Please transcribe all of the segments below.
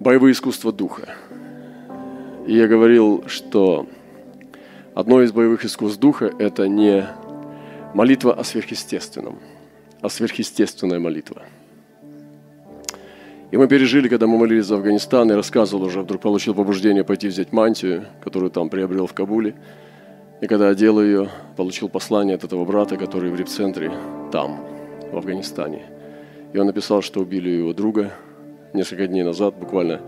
боевые искусства духа. И я говорил, что одно из боевых искусств духа – это не молитва о сверхъестественном, а сверхъестественная молитва. И мы пережили, когда мы молились за Афганистан, и рассказывал уже, вдруг получил побуждение пойти взять мантию, которую там приобрел в Кабуле. И когда одел ее, получил послание от этого брата, который в репцентре там, в Афганистане. И он написал, что убили его друга несколько дней назад, буквально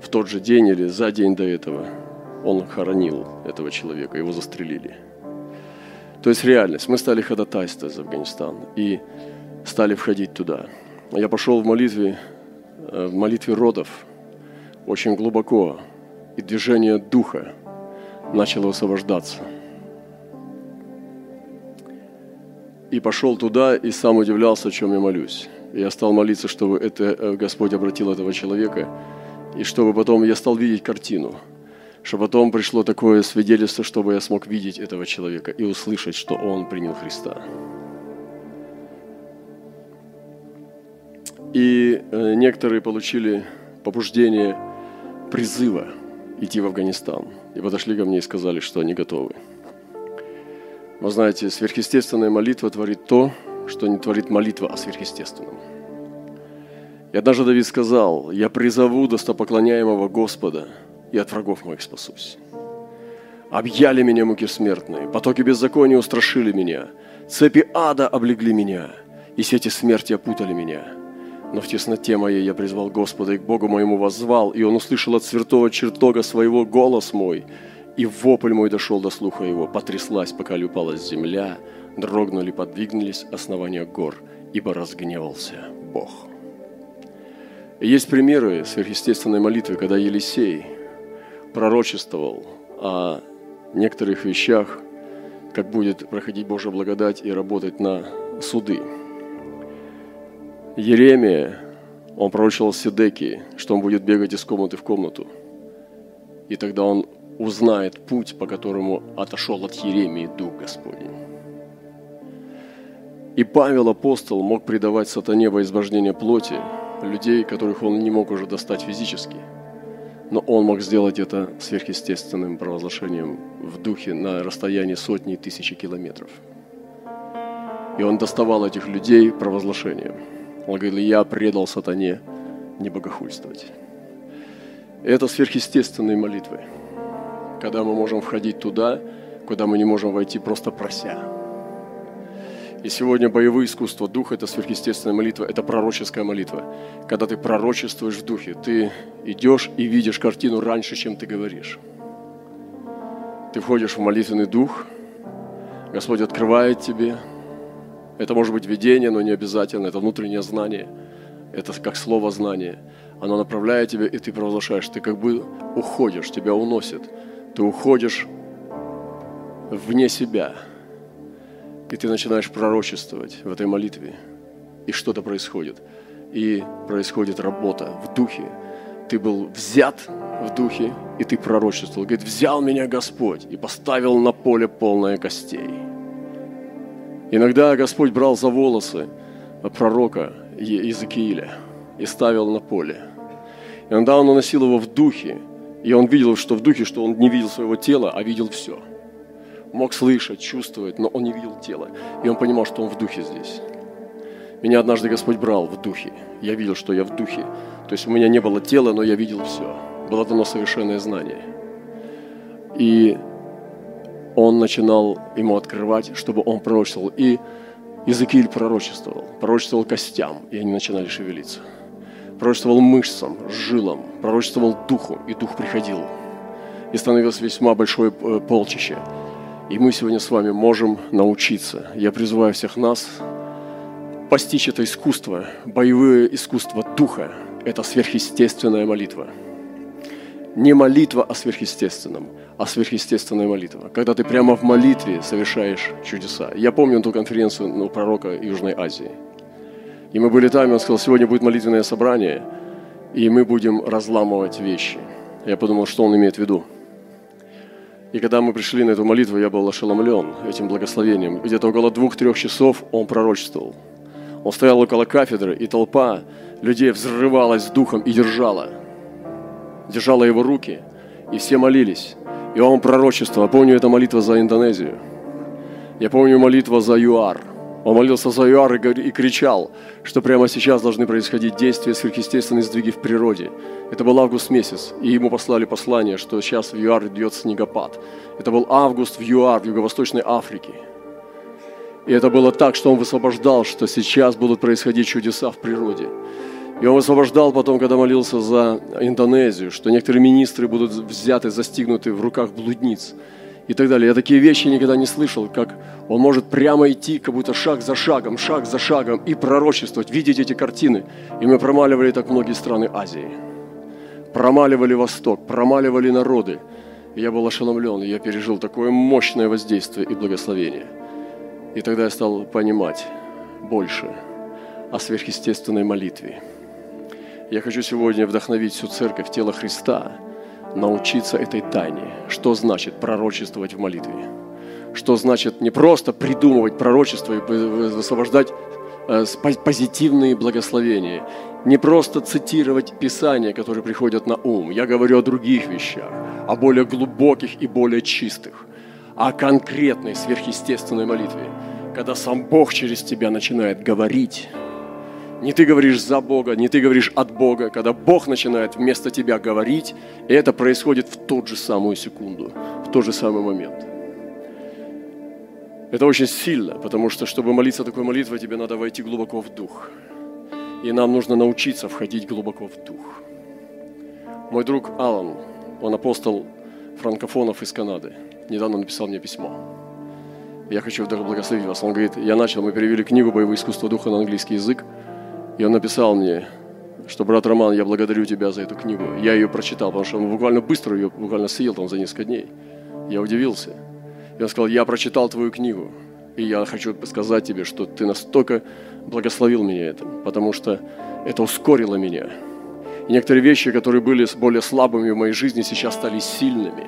в тот же день или за день до этого. Он хоронил этого человека, его застрелили. То есть реальность. Мы стали ходатайствовать за Афганистан и стали входить туда. Я пошел в молитве, э, в молитве родов очень глубоко, и движение духа начало освобождаться. И пошел туда и сам удивлялся, о чем я молюсь. Я стал молиться, чтобы это, э, Господь обратил этого человека, и чтобы потом я стал видеть картину – чтобы потом пришло такое свидетельство, чтобы я смог видеть этого человека и услышать, что он принял Христа. И э, некоторые получили побуждение призыва идти в Афганистан. И подошли ко мне и сказали, что они готовы. Вы знаете, сверхъестественная молитва творит то, что не творит молитва о сверхъестественном. И однажды Давид сказал, «Я призову достопоклоняемого Господа, и от врагов моих спасусь. Объяли меня муки смертные, потоки беззакония устрашили меня, цепи ада облегли меня, и сети смерти опутали меня. Но в тесноте моей я призвал Господа и к Богу моему воззвал, и Он услышал от святого чертога своего голос мой, и вопль мой дошел до слуха его, потряслась, пока люпалась земля, дрогнули, подвигнулись основания гор, ибо разгневался Бог. Есть примеры сверхъестественной молитвы, когда Елисей – пророчествовал о некоторых вещах, как будет проходить Божья благодать и работать на суды. Еремия, он пророчил Седеки, что он будет бегать из комнаты в комнату. И тогда он узнает путь, по которому отошел от Еремии Дух Господень. И Павел, апостол, мог предавать сатане во избождение плоти людей, которых он не мог уже достать физически – но он мог сделать это сверхъестественным провозглашением в духе на расстоянии сотни и тысячи километров. И он доставал этих людей провозглашением. Он говорил, я предал сатане не богохульствовать. это сверхъестественные молитвы, когда мы можем входить туда, куда мы не можем войти просто прося. И сегодня боевые искусства духа – это сверхъестественная молитва, это пророческая молитва. Когда ты пророчествуешь в духе, ты идешь и видишь картину раньше, чем ты говоришь. Ты входишь в молитвенный дух, Господь открывает тебе. Это может быть видение, но не обязательно, это внутреннее знание. Это как слово знание. Оно направляет тебя, и ты провозглашаешь. Ты как бы уходишь, тебя уносит. Ты уходишь вне себя – и ты начинаешь пророчествовать в этой молитве, и что-то происходит. И происходит работа в духе. Ты был взят в духе, и ты пророчествовал. Говорит, взял меня Господь и поставил на поле полное костей. Иногда Господь брал за волосы пророка Иезекииля и ставил на поле. Иногда он уносил его в духе, и он видел, что в духе, что он не видел своего тела, а видел все – мог слышать, чувствовать, но он не видел тела. И он понимал, что он в духе здесь. Меня однажды Господь брал в духе. Я видел, что я в духе. То есть у меня не было тела, но я видел все. Было дано совершенное знание. И он начинал ему открывать, чтобы он пророчествовал. И Иезекииль пророчествовал. Пророчествовал костям, и они начинали шевелиться. Пророчествовал мышцам, жилам, пророчествовал духу, и дух приходил. И становилось весьма большое э, полчище. И мы сегодня с вами можем научиться. Я призываю всех нас постичь это искусство, боевое искусство духа. Это сверхъестественная молитва. Не молитва о сверхъестественном, а сверхъестественная молитва. Когда ты прямо в молитве совершаешь чудеса. Я помню ту конференцию ну, пророка Южной Азии. И мы были там, и он сказал, сегодня будет молитвенное собрание, и мы будем разламывать вещи. Я подумал, что он имеет в виду. И когда мы пришли на эту молитву, я был ошеломлен этим благословением. Где-то около двух-трех часов он пророчествовал. Он стоял около кафедры, и толпа людей взрывалась духом и держала. держала его руки, и все молились. И он пророчествовал. Я помню, это молитва за Индонезию. Я помню молитва за ЮАР. Он молился за ЮАР и, кричал, что прямо сейчас должны происходить действия, сверхъестественные сдвиги в природе. Это был август месяц, и ему послали послание, что сейчас в ЮАР идет снегопад. Это был август в ЮАР, в Юго-Восточной Африке. И это было так, что он высвобождал, что сейчас будут происходить чудеса в природе. И он высвобождал потом, когда молился за Индонезию, что некоторые министры будут взяты, застигнуты в руках блудниц и так далее. Я такие вещи никогда не слышал, как он может прямо идти, как будто шаг за шагом, шаг за шагом и пророчествовать, видеть эти картины. И мы промаливали так многие страны Азии. Промаливали Восток, промаливали народы. И я был ошеломлен, я пережил такое мощное воздействие и благословение. И тогда я стал понимать больше о сверхъестественной молитве. Я хочу сегодня вдохновить всю церковь, тело Христа, научиться этой тайне. Что значит пророчествовать в молитве? Что значит не просто придумывать пророчество и высвобождать э, позитивные благословения, не просто цитировать Писания, которые приходят на ум. Я говорю о других вещах, о более глубоких и более чистых, о конкретной сверхъестественной молитве, когда сам Бог через тебя начинает говорить не ты говоришь за Бога, не ты говоришь от Бога, когда Бог начинает вместо тебя говорить, и это происходит в тот же самую секунду, в тот же самый момент. Это очень сильно, потому что, чтобы молиться такой молитвой, тебе надо войти глубоко в дух. И нам нужно научиться входить глубоко в дух. Мой друг Алан, он апостол франкофонов из Канады, недавно написал мне письмо. Я хочу благословить вас. Он говорит, я начал, мы перевели книгу «Боевое искусство духа» на английский язык. И он написал мне, что, брат Роман, я благодарю тебя за эту книгу. Я ее прочитал, потому что он буквально быстро ее буквально съел там за несколько дней. Я удивился. И он сказал, я прочитал твою книгу. И я хочу сказать тебе, что ты настолько благословил меня этим, потому что это ускорило меня. И некоторые вещи, которые были более слабыми в моей жизни, сейчас стали сильными.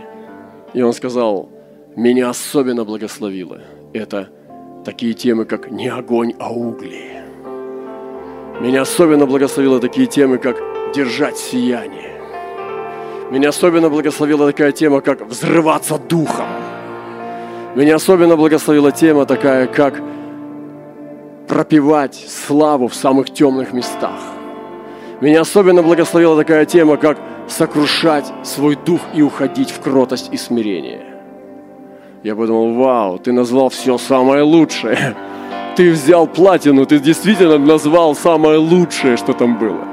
И он сказал, меня особенно благословило. Это такие темы, как не огонь, а угли меня особенно благословило такие темы, как «держать сияние». Меня особенно благословила такая тема, как «взрываться духом». Меня особенно благословила тема такая, как пропивать славу в самых темных местах. Меня особенно благословила такая тема, как сокрушать свой дух и уходить в кротость и смирение. Я подумал, вау, ты назвал все самое лучшее ты взял платину, ты действительно назвал самое лучшее, что там было.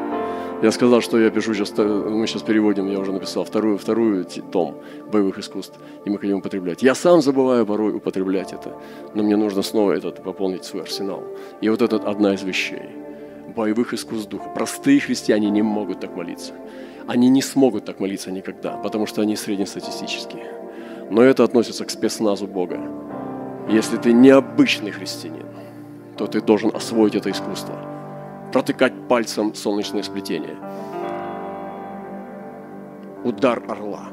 Я сказал, что я пишу сейчас, мы сейчас переводим, я уже написал вторую, вторую том боевых искусств, и мы хотим употреблять. Я сам забываю порой употреблять это, но мне нужно снова этот, пополнить свой арсенал. И вот это одна из вещей. Боевых искусств духа. Простые христиане не могут так молиться. Они не смогут так молиться никогда, потому что они среднестатистические. Но это относится к спецназу Бога. Если ты необычный христианин, то ты должен освоить это искусство. Протыкать пальцем солнечное сплетение. Удар орла.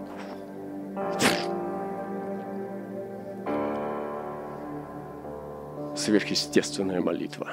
Сверхъестественная молитва.